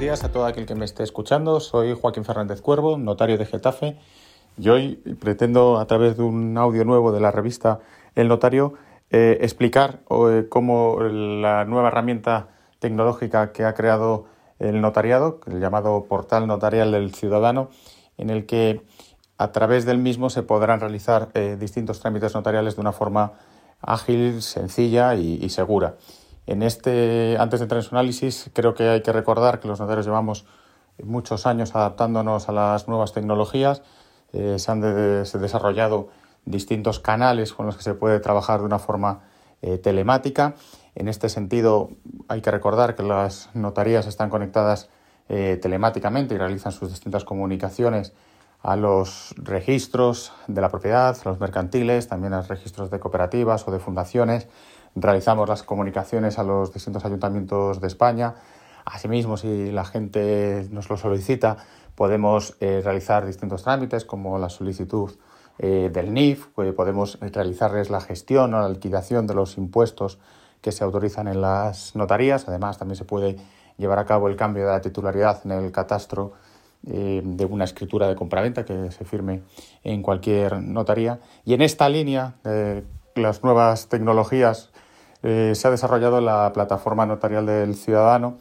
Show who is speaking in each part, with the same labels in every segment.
Speaker 1: días a todo aquel que me esté escuchando. Soy Joaquín Fernández Cuervo, notario de Getafe, y hoy pretendo, a través de un audio nuevo de la revista El Notario, eh, explicar eh, cómo la nueva herramienta tecnológica que ha creado el notariado, el llamado portal notarial del ciudadano, en el que a través del mismo se podrán realizar eh, distintos trámites notariales de una forma ágil, sencilla y, segura. En este, antes de entrar en su análisis, creo que hay que recordar que los notarios llevamos muchos años adaptándonos a las nuevas tecnologías. Eh, se han desarrollado distintos canales con los que se puede trabajar de una forma eh, telemática. En este sentido, hay que recordar que las notarías están conectadas telemáticamente y realizan sus distintas comunicaciones a los registros de la propiedad, a los mercantiles, también a los registros de cooperativas o de fundaciones. Realizamos las comunicaciones a los distintos ayuntamientos de España. Asimismo, si la gente nos lo solicita, podemos eh, realizar distintos trámites como la solicitud eh, del NIF, podemos realizarles la gestión o la liquidación de los impuestos que se autorizan en las notarías. Además, también se puede llevar a cabo el cambio de la titularidad en el catastro eh, de una escritura de compraventa que se firme en cualquier notaría. Y en esta línea las nuevas tecnologías eh, se ha desarrollado la plataforma notarial del ciudadano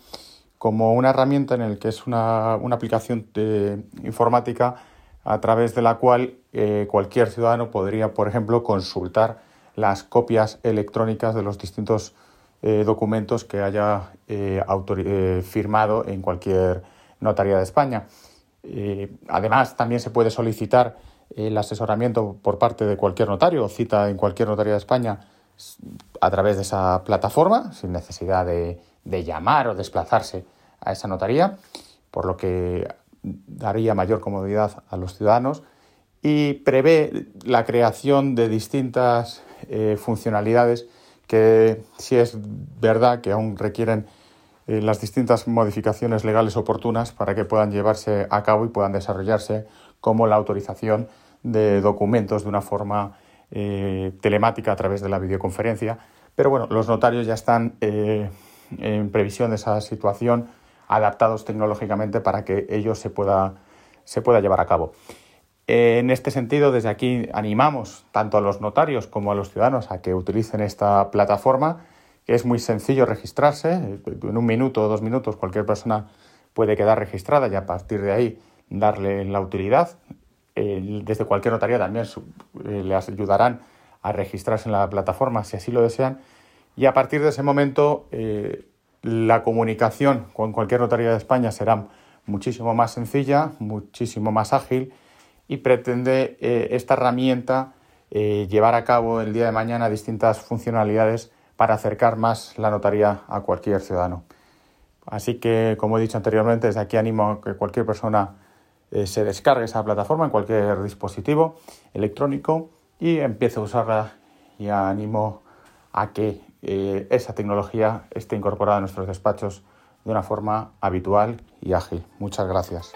Speaker 1: como una herramienta en el que es una, aplicación de informática a través de la cual eh, cualquier ciudadano podría, por ejemplo, consultar las copias electrónicas de los distintos documentos que haya firmado en cualquier notaría de España. Eh, además, también se puede solicitar el asesoramiento por parte de cualquier notario cita en cualquier notaría de España a través de esa plataforma, sin necesidad de, llamar o desplazarse a esa notaría, por lo que daría mayor comodidad a los ciudadanos y prevé la creación de distintas eh, funcionalidades que si es verdad que aún requieren eh, las distintas modificaciones legales oportunas para que puedan llevarse a cabo y puedan desarrollarse como la autorización de documentos de una forma eh, telemática a través de la videoconferencia. Pero bueno, los notarios ya están eh, en previsión de esa situación, adaptados tecnológicamente para que ello se pueda, se pueda llevar a cabo. En este sentido, desde aquí animamos tanto a los notarios como a los ciudadanos a que utilicen esta plataforma es muy sencillo registrarse, en un minuto o dos minutos cualquier persona puede quedar registrada y a partir de ahí darle la utilidad. Desde cualquier notaría también eh, les ayudarán a registrarse en la plataforma si así lo desean y a partir de ese momento eh, la comunicación con cualquier notaría de España será muchísimo más sencilla, muchísimo más ágil y pretende eh, esta herramienta llevar a cabo el día de mañana distintas funcionalidades para acercar más la notaría a cualquier ciudadano. Así que, como he dicho anteriormente, desde aquí animo a que cualquier persona eh, se descargue esa plataforma en cualquier dispositivo electrónico y empiece a usarla y animo a que eh, esa tecnología esté incorporada en nuestros despachos de una forma habitual y ágil. Muchas gracias.